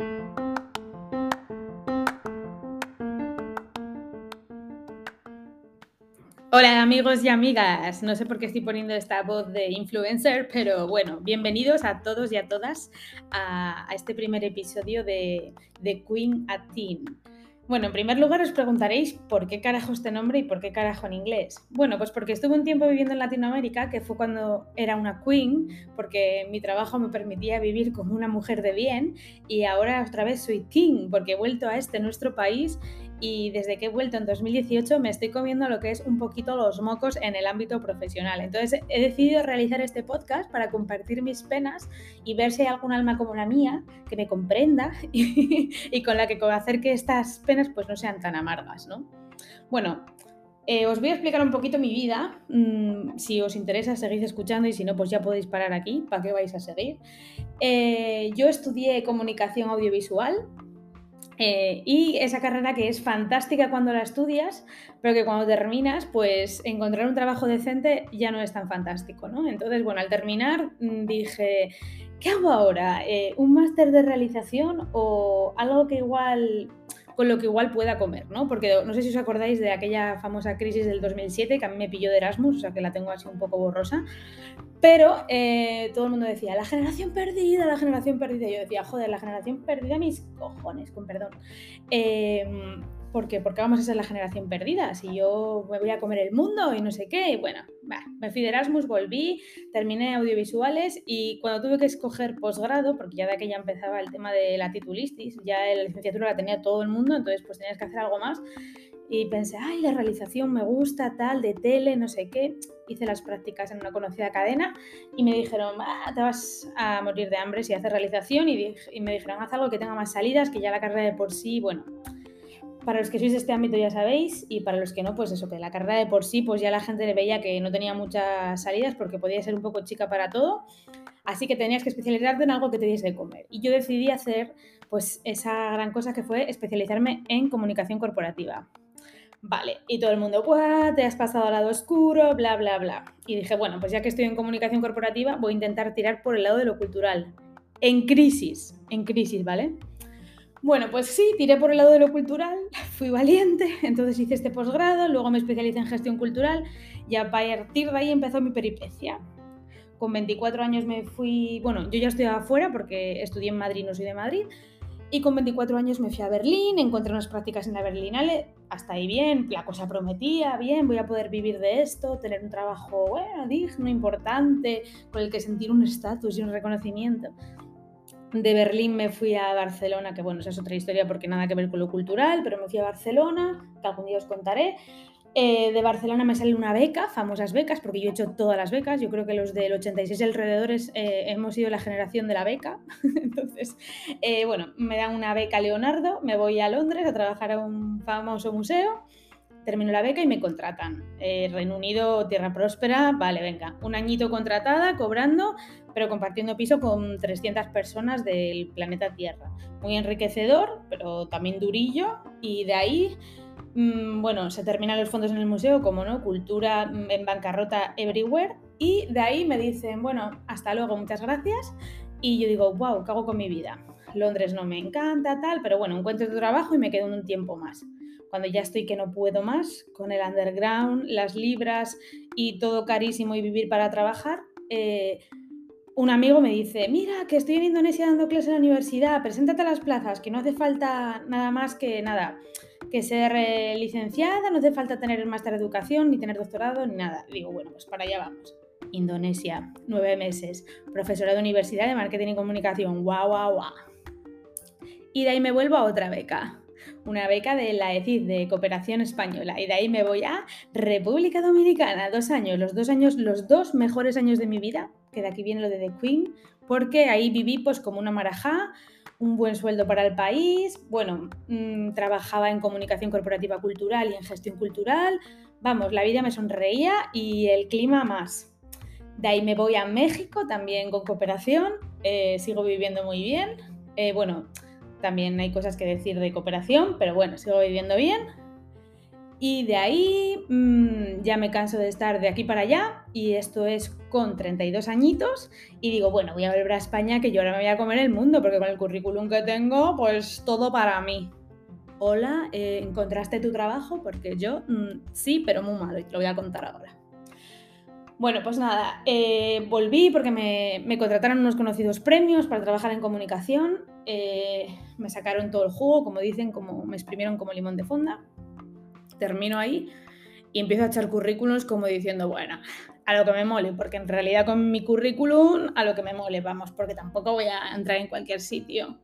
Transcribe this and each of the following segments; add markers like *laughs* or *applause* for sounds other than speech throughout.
Hola amigos y amigas, no sé por qué estoy poniendo esta voz de influencer, pero bueno, bienvenidos a todos y a todas a, este primer episodio de, de Queen a Teen. Bueno, en primer lugar os preguntaréis por qué carajo este nombre y por qué carajo en inglés. Bueno, pues porque estuve un tiempo viviendo en Latinoamérica, que fue cuando era una queen, porque mi trabajo me permitía vivir como una mujer de bien, y ahora otra vez soy teen, porque he vuelto a este nuestro país y desde que he vuelto en 2018 me estoy comiendo lo que es un poquito los mocos en el ámbito profesional. Entonces he decidido realizar este podcast para compartir mis penas y ver si hay algún alma como la mía que me comprenda *laughs* y, con la que hacer que estas penas pues no sean tan amargas, ¿no? Bueno, eh, os voy a explicar un poquito mi vida. Mm, si os interesa, seguid escuchando y si no, pues ya podéis parar aquí. ¿Para qué vais a seguir? Eh, yo estudié comunicación audiovisual eh, y esa carrera que es fantástica cuando la estudias, pero que cuando terminas, pues encontrar un trabajo decente ya no es tan fantástico, ¿no? Entonces, bueno, al terminar mm, dije, ¿qué hago ahora? Eh, ¿Un máster de realización o algo que igual con lo que igual pueda comer, ¿no? Porque no sé si os acordáis de aquella famosa crisis del 2007 que a mí me pilló de Erasmus, o sea que la tengo así un poco borrosa, pero eh, todo el mundo decía, la generación perdida, la generación perdida. Yo decía, joder, la generación perdida, mis cojones, con perdón. Eh, ¿Por qué? Porque vamos a ser la generación perdida. Si yo me voy a comer el mundo y no sé qué. Y bueno, me fui de Erasmus, volví, terminé audiovisuales y cuando tuve que escoger posgrado, porque ya de aquella empezaba el tema de la titulistis, ya la licenciatura la tenía todo el mundo, entonces pues tenías que hacer algo más. Y pensé, ay, la realización me gusta, tal, de tele, no sé qué. Hice las prácticas en una conocida cadena y me dijeron, te vas a morir de hambre si haces realización. Y, y me dijeron, haz algo que tenga más salidas, que ya la carrera de por sí, bueno, para los que sois de este ámbito ya sabéis, y para los que no, pues eso, que la carrera de por sí, pues ya la gente le veía que no tenía muchas salidas porque podía ser un poco chica para todo, así que tenías que especializarte en algo que te diese de comer. Y yo decidí hacer pues esa gran cosa que fue especializarme en comunicación corporativa. Vale, y todo el mundo, ¡guau! Te has pasado al lado oscuro, bla, bla, bla. Y dije, bueno, pues ya que estoy en comunicación corporativa, voy a intentar tirar por el lado de lo cultural. En crisis, en crisis, ¿vale? Bueno, pues sí, tiré por el lado de lo cultural, *laughs* fui valiente, *laughs* entonces hice este posgrado, luego me especialicé en gestión cultural y a partir de ahí empezó mi peripecia. Con 24 años me fui, bueno, yo ya estoy afuera porque estudié en Madrid, no soy de Madrid, y con 24 años me fui a Berlín, encontré unas prácticas en la Berlinale, hasta ahí bien, la cosa prometía, bien, voy a poder vivir de esto, tener un trabajo, bueno, digno, importante, con el que sentir un estatus y un reconocimiento. De Berlín me fui a Barcelona, que bueno, esa es otra historia porque nada que ver con lo cultural, pero me fui a Barcelona, que algún día os contaré. Eh, de Barcelona me sale una beca, famosas becas, porque yo he hecho todas las becas. Yo creo que los del 86 alrededores eh, hemos sido la generación de la beca. *laughs* Entonces, eh, bueno, me dan una beca Leonardo, me voy a Londres a trabajar a un famoso museo termino la beca y me contratan. Eh, Reino Unido, tierra próspera, vale, venga, un añito contratada, cobrando, pero compartiendo piso con 300 personas del planeta Tierra. Muy enriquecedor, pero también durillo, y de ahí, mm, bueno, se terminan los fondos en el museo, como no, cultura mm, en bancarrota everywhere, y de ahí me dicen, bueno, hasta luego, muchas gracias, y yo digo, wow, ¿qué hago con mi vida? Londres no me encanta, tal, pero bueno, encuentro tu trabajo y me quedo un tiempo más cuando ya estoy que no puedo más, con el underground, las libras y todo carísimo y vivir para trabajar, eh, un amigo me dice, mira, que estoy en Indonesia dando clases en la universidad, preséntate a las plazas, que no hace falta nada más que nada, que ser eh, licenciada, no hace falta tener el máster de educación, ni tener doctorado, ni nada. digo, bueno, pues para allá vamos. Indonesia, nueve meses, profesora de universidad de marketing y comunicación, guau, guau, guau. Y de ahí me vuelvo a otra beca, una beca de la ECID, de Cooperación Española, y de ahí me voy a República Dominicana, dos años, los dos años, los dos mejores años de mi vida, que de aquí viene lo de The Queen, porque ahí viví pues como una marajá, un buen sueldo para el país, bueno, mm, trabajaba en comunicación corporativa cultural y en gestión cultural, vamos, la vida me sonreía y el clima más. De ahí me voy a México, también con cooperación, eh, sigo viviendo muy bien. Eh, bueno, también hay cosas que decir de cooperación, pero bueno, sigo viviendo bien. Y de ahí mmm, ya me canso de estar de aquí para allá y esto es con 32 añitos y digo, bueno, voy a volver a España que yo ahora me voy a comer el mundo porque con el currículum que tengo, pues todo para mí. Hola, eh, ¿encontraste tu trabajo? Porque yo mmm, sí, pero muy malo y te lo voy a contar ahora. Bueno, pues nada, eh, volví porque me, me, contrataron unos conocidos premios para trabajar en comunicación. Eh, me sacaron todo el jugo, como dicen, como me exprimieron como limón de fonda termino ahí y empiezo a echar currículums como diciendo, bueno, a lo que me mole, porque en realidad con mi currículum a lo que me mole, vamos, porque tampoco voy a entrar en cualquier sitio.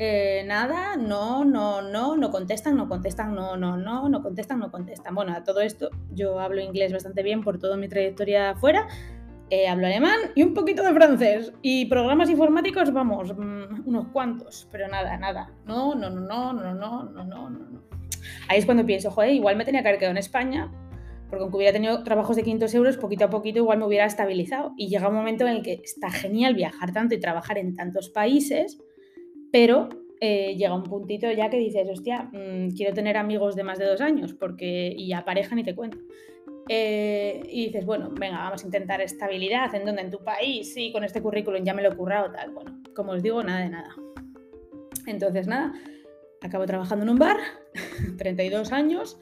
Eh, nada, no, no, no, no contestan, no contestan, no, no, no, no contestan, no contestan. Bueno, a todo esto yo hablo inglés bastante bien por toda mi trayectoria afuera, eh, hablo alemán y un poquito de francés. Y programas informáticos, vamos, mmm, unos cuantos, pero nada, nada. No, no, no, no, no, no, no, no, no. Ahí es cuando pienso, joder, igual me tenía que haber quedado en España, porque aunque hubiera tenido trabajos de 500 euros, poquito a poquito igual me hubiera estabilizado. Y llega un momento en el que está genial viajar tanto y trabajar en tantos países, pero eh, llega un puntito ya que dices, hostia, mmm, quiero tener amigos de más de dos años, porque y ya pareja ni te cuento. Eh, y dices, bueno, venga, vamos a intentar estabilidad, ¿en dónde? En tu país, sí, con este currículum ya me lo he currado, tal. Bueno, como os digo, nada de nada. Entonces, nada, acabo trabajando en un bar, *laughs* 32 años,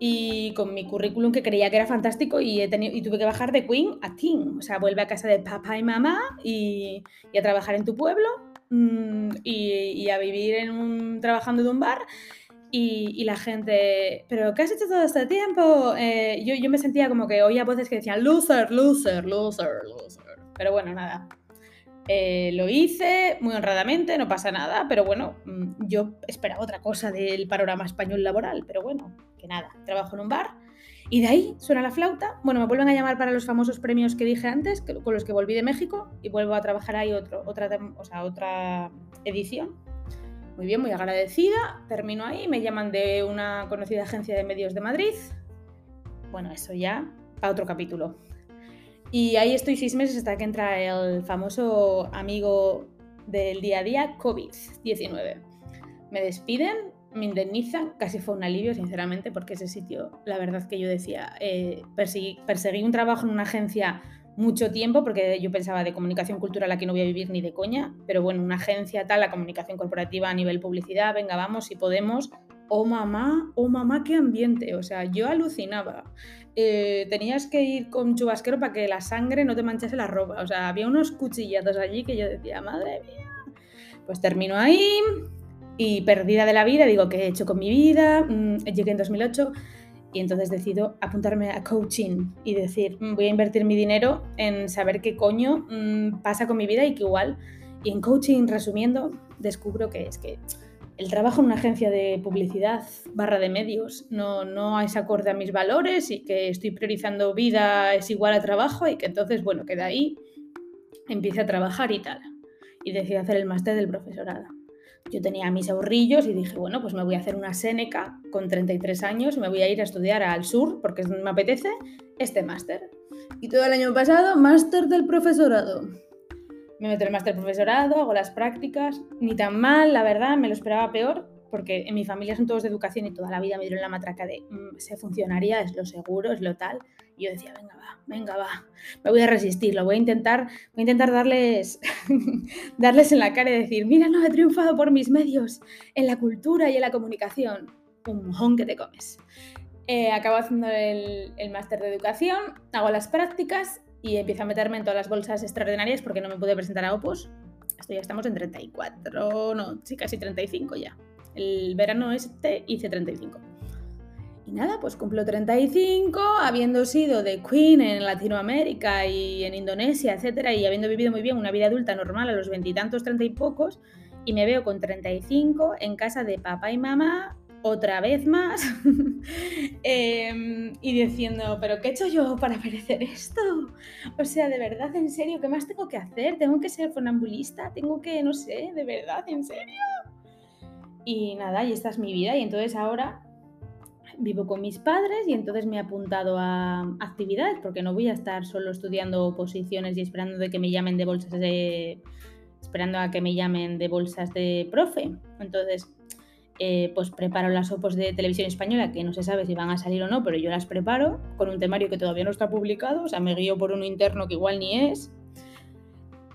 y con mi currículum que creía que era fantástico y, he tenido, y tuve que bajar de Queen a Teen. O sea, vuelve a casa de papá y mamá y, a trabajar en tu pueblo mmm, y, y, a vivir en un, trabajando en un bar. Y, y, la gente, ¿pero qué has hecho todo este tiempo? Eh, yo, yo me sentía como que oía voces que decían, loser, loser, loser, loser. Pero bueno, nada, eh, lo hice muy honradamente, no pasa nada, pero bueno, mm, yo esperaba otra cosa del panorama español laboral, pero bueno, que nada, trabajo en un bar y de ahí suena la flauta. Bueno, me vuelven a llamar para los famosos premios que dije antes, con los que volví de México y vuelvo a trabajar ahí otro, otra, o sea, otra edición. Muy bien, muy agradecida, termino ahí, me llaman de una conocida agencia de medios de Madrid. Bueno, eso ya para otro capítulo. Y ahí estoy seis meses hasta que entra el famoso amigo del día a día, COVID-19. Me despiden, me indemnizan, casi fue un alivio, sinceramente, porque ese sitio, la verdad que yo decía, eh, perseguí, perseguí, un trabajo en una agencia mucho tiempo, porque yo pensaba de comunicación cultural aquí no voy a vivir ni de coña, pero bueno, una agencia tal, la comunicación corporativa a nivel publicidad, venga, vamos, si podemos, oh mamá, oh mamá, qué ambiente, o sea, yo alucinaba eh, tenías que ir con chubasquero para que la sangre no te manchase la ropa. O sea, había unos cuchillados allí que yo decía, madre mía. Pues termino ahí y perdida de la vida, digo, ¿qué he hecho con mi vida? Mm, llegué en 2008 y entonces decido apuntarme a coaching y decir, mm, voy a invertir mi dinero en saber qué coño mm, pasa con mi vida y que igual. Y en coaching, resumiendo, descubro que es que el trabajo en una agencia de publicidad barra de medios no, no es acorde a mis valores y que estoy priorizando vida es igual a trabajo y que entonces, bueno, que de ahí empiece a trabajar y tal. Y decidí hacer el máster del profesorado. Yo tenía mis ahorrillos y dije, bueno, pues me voy a hacer una Seneca con 33 años, me voy a ir a estudiar al sur porque me apetece este máster. Y todo el año pasado, máster del profesorado me meto en el máster profesorado, hago las prácticas, ni tan mal, la verdad, me lo esperaba peor, porque en mi familia son todos de educación y toda la vida me dieron la matraca de mmm, ser funcionaria, es lo seguro, es lo tal. Yo decía, venga, va, venga, va, me voy a resistir, lo voy a intentar, voy a intentar darles, *laughs* darles en la cara y decir, mira, no, he triunfado por mis medios, en la cultura y en la comunicación. Un mojón que te comes. Eh, acabo haciendo el, el máster de educación, hago las prácticas y empiezo a meterme en todas las bolsas extraordinarias porque no me pude presentar a Opus. Esto ya estamos en 34, no, sí, casi 35 ya. El verano este hice 35. Nada, pues cumplo 35, habiendo sido de Queen en Latinoamérica y en Indonesia, etcétera, y habiendo vivido muy bien una vida adulta normal a los veintitantos, treinta y pocos, y me veo con 35 en casa de papá y mamá otra vez más *laughs* eh, y diciendo, pero ¿qué he hecho yo para merecer esto? O sea, de verdad, en serio, ¿qué más tengo que hacer? ¿Tengo que ser funambulista? ¿Tengo que, no sé, de verdad, en serio? Y nada, y esta es mi vida y entonces ahora vivo con mis padres y entonces me he apuntado a actividades porque no voy a estar solo estudiando posiciones y esperando de que me llamen de bolsas de esperando a que me llamen de bolsas de profe. Entonces, eh, pues preparo las opos de televisión española, que no se sabe si van a salir o no, pero yo las preparo con un temario que todavía no está publicado, o sea, me guío por uno interno que igual ni es.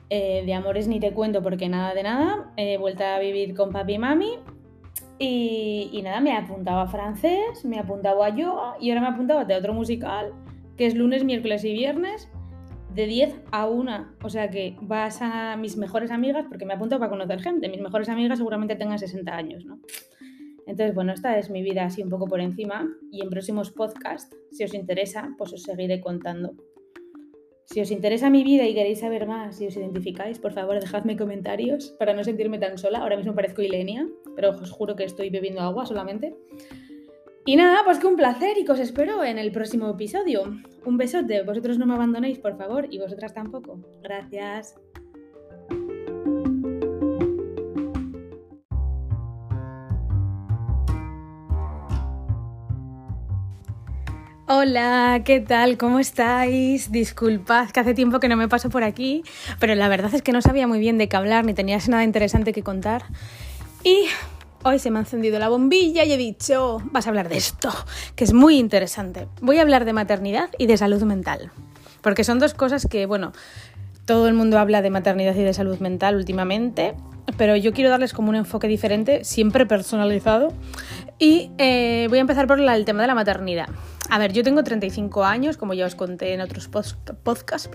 Eh, de amores ni te cuento porque nada de nada. He vuelto a vivir con papi y mami. Y, nada, me he apuntado a francés, me he apuntado a yoga y ahora me he apuntado a teatro musical, que es lunes, miércoles y viernes de 10 a 1. O sea que vas a mis mejores amigas, porque me apunto para conocer gente. Mis mejores amigas seguramente tengan 60 años, ¿no? Entonces, bueno, esta es mi vida así un poco por encima. Y en próximos podcasts, si os interesa, pues os seguiré contando. Si os interesa mi vida y queréis saber más, si os identificáis, por favor, dejadme comentarios para no sentirme tan sola. Ahora mismo parezco Ilenia, pero os juro que estoy bebiendo agua solamente. Y nada, pues que un placer y que os espero en el próximo episodio. Un besote, vosotros no me abandonéis, por favor, y vosotras tampoco. Gracias. Hola, ¿qué tal? ¿Cómo estáis? Disculpad que hace tiempo que no me paso por aquí, pero la verdad es que no sabía muy bien de qué hablar ni tenías nada interesante que contar. Y Hoy se me ha encendido la bombilla y he dicho, vas a hablar de esto, que es muy interesante. Voy a hablar de maternidad y de salud mental, porque son dos cosas que, bueno, todo el mundo habla de maternidad y de salud mental últimamente, pero yo quiero darles como un enfoque diferente, siempre personalizado. Y eh, voy a empezar por el tema de la maternidad. A ver, yo tengo 35 años, como ya os conté en otros podcasts.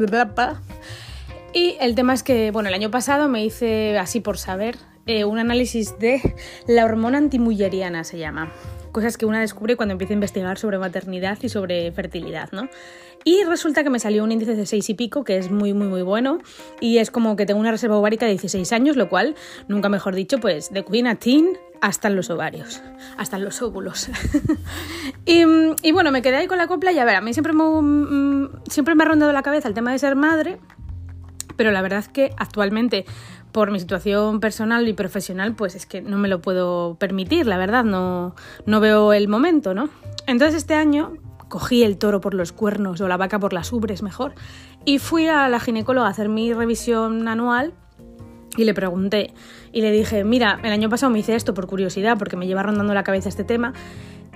Y el tema es que, bueno, el año pasado me hice, así por saber, eh, un análisis de la hormona antimulleriana, se llama. Cosas que una descubre cuando empieza a investigar sobre maternidad y sobre fertilidad, ¿no? Y resulta que me salió un índice de 6 y pico, que es muy, muy, muy bueno. Y es como que tengo una reserva ovárica de 16 años, lo cual, nunca mejor dicho, pues de queen a teen hasta los ovarios, hasta los óvulos. *laughs* y, bueno, me quedé ahí con la copla y a ver, a mí siempre me, mm, siempre me ha rondado la cabeza el tema de ser madre, pero la verdad es que actualmente por mi situación personal y profesional, pues es que no me lo puedo permitir, la verdad, no, no veo el momento, ¿no? Entonces este año cogí el toro por los cuernos o la vaca por las ubres mejor y fui a la ginecóloga a hacer mi revisión anual y le pregunté y le dije, mira, el año pasado me hice esto por curiosidad porque me lleva rondando la cabeza este tema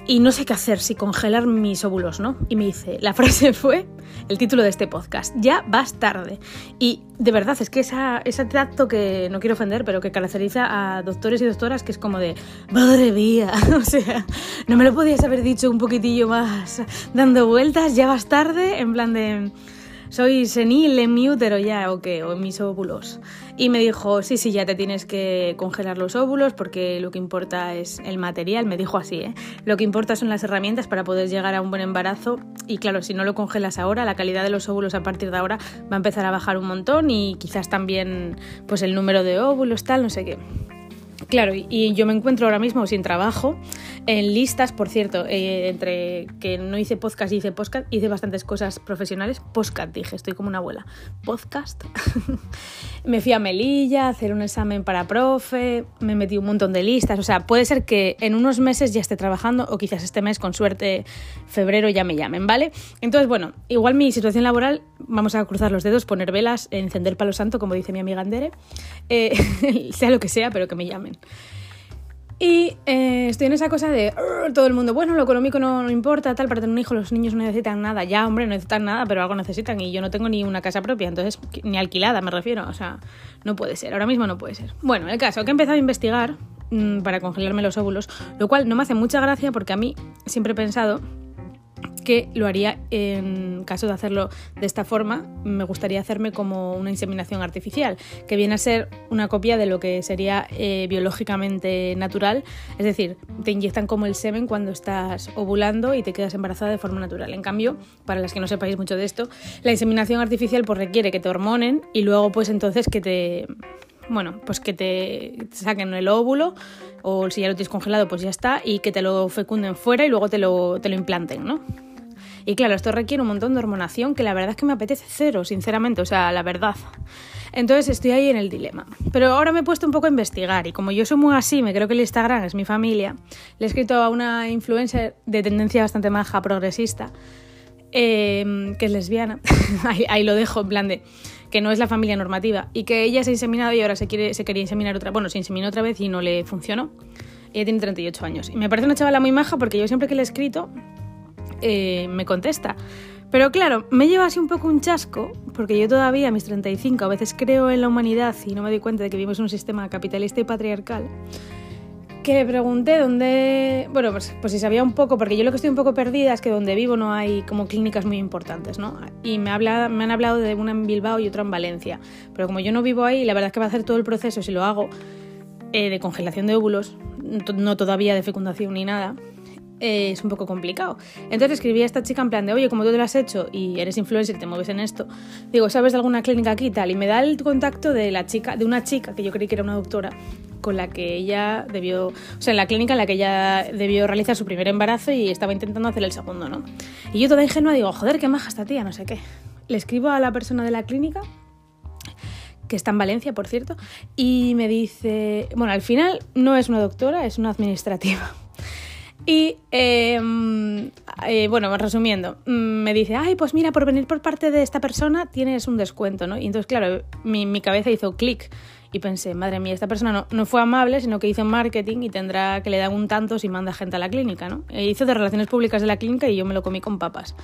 y no sé qué hacer, si congelar mis óvulos, ¿no? Y me dice, la *laughs* frase fue el título de este podcast, ya vas tarde. Y de verdad, es que esa, ese trato que, no quiero ofender, pero que caracteriza a doctores y doctoras, que es como de, madre mía, *laughs* o sea, no me lo podías haber dicho un poquitillo más, dando vueltas, ya vas tarde, en plan de soy senil en mi útero ya o qué, o en mis óvulos. Y me dijo, sí, sí, ya te tienes que congelar los óvulos porque lo que importa es el material, me dijo así, ¿eh? Lo que importa son las herramientas para poder llegar a un buen embarazo y claro, si no lo congelas ahora, la calidad de los óvulos a partir de ahora va a empezar a bajar un montón y quizás también pues el número de óvulos, tal, no sé qué. Claro, y yo me encuentro ahora mismo sin trabajo, en listas, por cierto, eh, entre que no hice podcast y hice podcast, hice bastantes cosas profesionales. Podcast, dije, estoy como una abuela. Podcast. *laughs* me fui a Melilla a hacer un examen para profe, me metí un montón de listas. O sea, puede ser que en unos meses ya esté trabajando o quizás este mes, con suerte, febrero ya me llamen, ¿vale? Entonces, bueno, igual mi situación laboral, vamos a cruzar los dedos, poner velas, encender palo santo, como dice mi amiga Andere, eh, *laughs* sea lo que sea, pero que me llamen. Y eh, estoy en esa cosa de todo el mundo, bueno, lo económico no, importa, tal, para tener un hijo los niños no necesitan nada. Ya, hombre, no necesitan nada, pero algo necesitan y yo no tengo ni una casa propia, entonces, ni alquilada me refiero, o sea, no puede ser, ahora mismo no puede ser. Bueno, el caso, que he empezado a investigar mm, para congelarme los óvulos, lo cual no me hace mucha gracia porque a mí siempre he pensado que lo haría en caso de hacerlo de esta forma, me gustaría hacerme como una inseminación artificial, que viene a ser una copia de lo que sería eh, biológicamente natural, es decir, te inyectan como el semen cuando estás ovulando y te quedas embarazada de forma natural. En cambio, para las que no sepáis mucho de esto, la inseminación artificial pues requiere que te hormonen y luego pues entonces que te bueno, pues que te saquen el óvulo o si ya lo tienes congelado pues ya está y que te lo fecunden fuera y luego te lo, te lo implanten, ¿no? Y claro, esto requiere un montón de hormonación que la verdad es que me apetece cero, sinceramente, o sea, la verdad. Entonces estoy ahí en el dilema. Pero ahora me he puesto un poco a investigar y como yo soy muy así, me creo que el Instagram es mi familia, le he escrito a una influencer de tendencia bastante maja, progresista, em, que es lesbiana. *laughs* ahí, lo dejo, en plan de que no es la familia normativa y que ella se ha inseminado y ahora se, quiere, se quería inseminar otra, bueno, se inseminó otra vez y no le funcionó ella tiene 38 años. Y me parece una chavala muy maja porque yo siempre que le he escrito eh, me contesta. Pero claro, me lleva así un poco un chasco, porque yo todavía a mis 35 a veces creo en la humanidad y no me doy cuenta de que vivimos un sistema capitalista y patriarcal. Que pregunté dónde. Bueno, pues, pues, si sabía un poco, porque yo lo que estoy un poco perdida es que donde vivo no hay como clínicas muy importantes, ¿no? Y me, habla, me han hablado de una en Bilbao y otra en Valencia. Pero como yo no vivo ahí, la verdad es que va a hacer todo el proceso, si lo hago, eh, de congelación de óvulos, no todavía de fecundación ni nada, eh, es un poco complicado. Entonces escribí a esta chica en plan de, oye, como tú te lo has hecho y eres influencer y te mueves en esto, digo, ¿sabes de alguna clínica aquí tal? Y me da el contacto de la chica, de una chica que yo creí que era una doctora, con la que ella debió, o sea, en la clínica en la que ella debió realizar su primer embarazo y estaba intentando hacer el segundo, ¿no? Y yo toda ingenua digo, joder, qué maja esta tía, no sé qué. Le escribo a la persona de la clínica que está en Valencia, por cierto, y me dice, bueno, al final no es una doctora, es una administrativa. Y em, eh, bueno, resumiendo, mm, me dice, ay, pues mira, por venir por parte de esta persona tienes un descuento, ¿no? Y entonces, claro, mi, cabeza hizo clic y pensé, madre mía, esta persona no, no, fue amable, sino que hizo marketing y tendrá que le dar un tanto si manda gente a la clínica, ¿no? E hizo de relaciones públicas de la clínica y yo me lo comí con papas.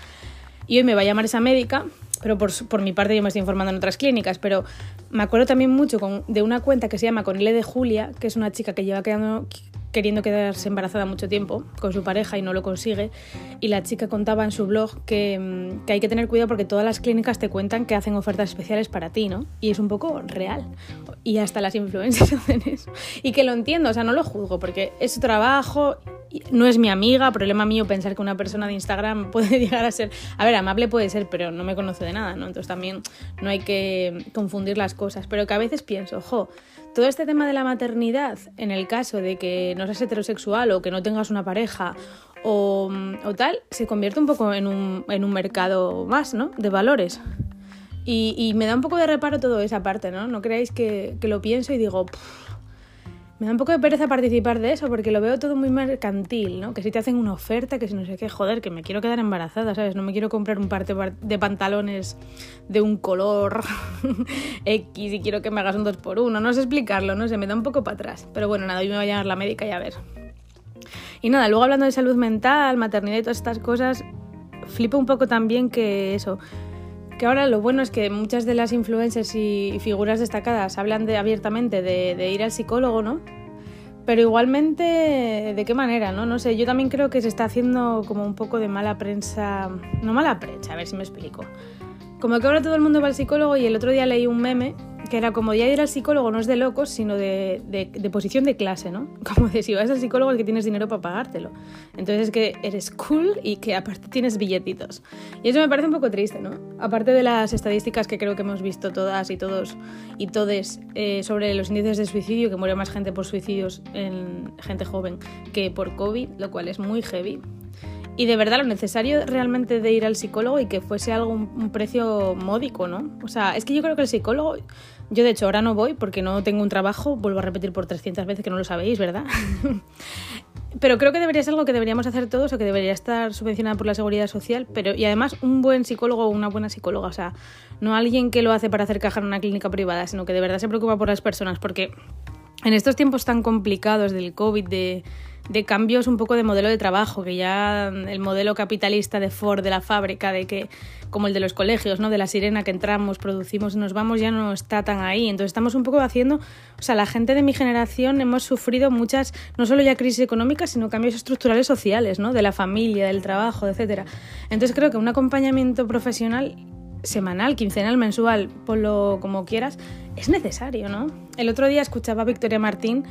Y hoy me va a llamar esa médica, pero por, por mi parte yo me estoy informando en otras clínicas, pero me acuerdo también mucho con, de una cuenta que se llama Con L de Julia, que es una chica que lleva quedando, queriendo quedarse embarazada mucho tiempo con su pareja y no lo consigue. Y la chica contaba en su blog que, mm, que, hay que tener cuidado porque todas las clínicas te cuentan que hacen ofertas especiales para ti, ¿no? Y es un poco real. Y hasta las influencers *laughs* hacen eso. Y que lo entiendo, o sea, no lo juzgo porque es su trabajo, no es mi amiga, problema mío pensar que una persona de Instagram *laughs* puede llegar a ser, a ver, amable puede ser, pero no me conoce de nada, ¿no? Entonces también no hay que confundir las cosas, pero que a veces pienso, ojo, todo este tema de la maternidad, en el caso de que no seas heterosexual o que no tengas una pareja o, tal, se convierte un poco en un, en un mercado más, ¿no? De valores. Y, y, me da un poco de reparo todo esa parte, ¿no? No creáis que, que lo pienso y digo, me da un poco de pereza participar de eso porque lo veo todo muy mercantil, ¿no? Que si te hacen una oferta, que si no sé qué, joder, que me quiero quedar embarazada, ¿sabes? No me quiero comprar un par de pantalones de un color *laughs* X y quiero que me hagas un 2 por 1 no sé explicarlo, no sé, me da un poco para atrás. Pero bueno, nada, hoy me voy a llamar la médica y a ver. Y nada, luego hablando de salud mental, maternidad y todas estas cosas, flipo un poco también que eso, que ahora lo bueno es que muchas de las influencers y figuras destacadas hablan de, abiertamente de, ir al psicólogo, ¿no? Pero igualmente, ¿de qué manera? No? no sé, yo también creo que se está haciendo como un poco de mala prensa. No mala prensa, a ver si me explico. Como que ahora todo el mundo va al psicólogo y el otro día leí un meme que era como ya ir al psicólogo no es de locos, sino de, de, posición de clase, ¿no? *laughs* Como de si vas al psicólogo es que tienes dinero para pagártelo. Entonces es que eres cool y que aparte tienes billetitos. Y eso me parece un poco triste, ¿no? Aparte de las estadísticas que creo que hemos visto todas y todos y todes eh, sobre los índices de suicidio, que muere más gente por suicidios en gente joven que por COVID, lo cual es muy heavy y de verdad lo necesario realmente de ir al psicólogo y que fuese algo un, precio módico, ¿no? O sea, es que yo creo que el psicólogo, yo de hecho ahora no voy porque no tengo un trabajo, vuelvo a repetir por 300 veces que no lo sabéis, ¿verdad? *laughs* pero creo que debería ser algo que deberíamos hacer todos o que debería estar subvencionado por la seguridad social, pero y además un buen psicólogo o una buena psicóloga, o sea, no alguien que lo hace para hacer caja en una clínica privada, sino que de verdad se preocupa por las personas, porque en estos tiempos tan complicados del COVID, de de cambios un poco de modelo de trabajo, que ya el modelo capitalista de Ford, de la fábrica, de que como el de los colegios, ¿no? de la sirena que entramos, producimos nos vamos, ya no está tan ahí. Entonces estamos un poco haciendo, o sea, la gente de mi generación hemos sufrido muchas, no solo ya crisis económicas, sino cambios estructurales sociales, ¿no? de la familia, del trabajo, etc. Entonces creo que un acompañamiento profesional semanal, quincenal, mensual, ponlo como quieras, es necesario, ¿no? El otro día escuchaba a Victoria Martín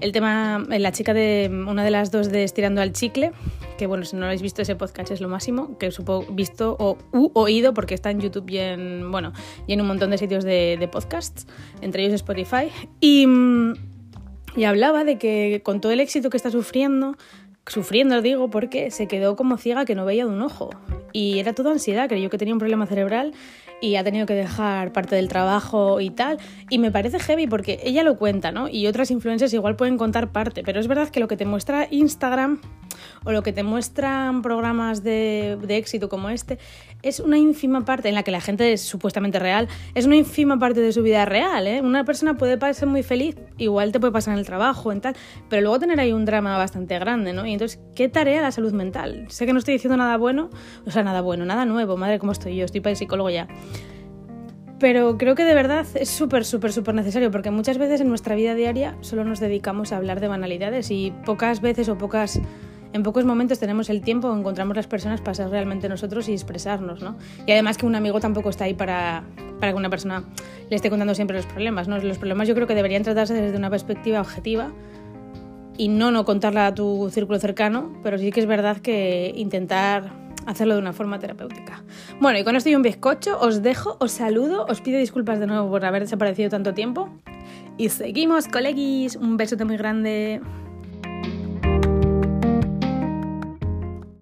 el tema, la chica de una de las dos de Estirando al Chicle, que bueno, si no habéis visto ese podcast es lo máximo, que supongo visto o u, oído porque está en YouTube y en, bueno, y en un montón de sitios de, de podcasts, entre ellos Spotify. Y, y hablaba de que con todo el éxito que está sufriendo, sufriendo digo porque se quedó como ciega que no veía de un ojo. Y era toda ansiedad, creyó que tenía un problema cerebral y ha tenido que dejar parte del trabajo y tal. Y me parece heavy porque ella lo cuenta, ¿no? Y otras influencers igual pueden contar parte, pero es verdad que lo que te muestra Instagram o lo que te muestran programas de, de éxito como este es una ínfima parte en la que la gente es supuestamente real, es una ínfima parte de su vida real, ¿eh? Una persona puede parecer muy feliz, igual te puede pasar en el trabajo, en tal, pero luego tener ahí un drama bastante grande, ¿no? Y entonces, ¿qué tarea la salud mental? Sé que no estoy diciendo nada bueno, o sea, nada bueno, nada nuevo, madre, ¿cómo estoy yo? Estoy para el psicólogo ya. Pero creo que de verdad es súper, súper, súper necesario porque muchas veces en nuestra vida diaria solo nos dedicamos a hablar de banalidades y pocas veces o pocas en pocos momentos tenemos el tiempo encontramos las personas para ser realmente nosotros y expresarnos, ¿no? Y además que un amigo tampoco está ahí para, para que una persona le esté contando siempre los problemas, ¿no? Los problemas yo creo que deberían tratarse desde una perspectiva objetiva y no no contarla a tu círculo cercano, pero sí que es verdad que intentar hacerlo de una forma terapéutica. Bueno, y con esto y un bizcocho, os dejo, os saludo, os pido disculpas de nuevo por haber desaparecido tanto tiempo y seguimos, colegis, un besote muy grande.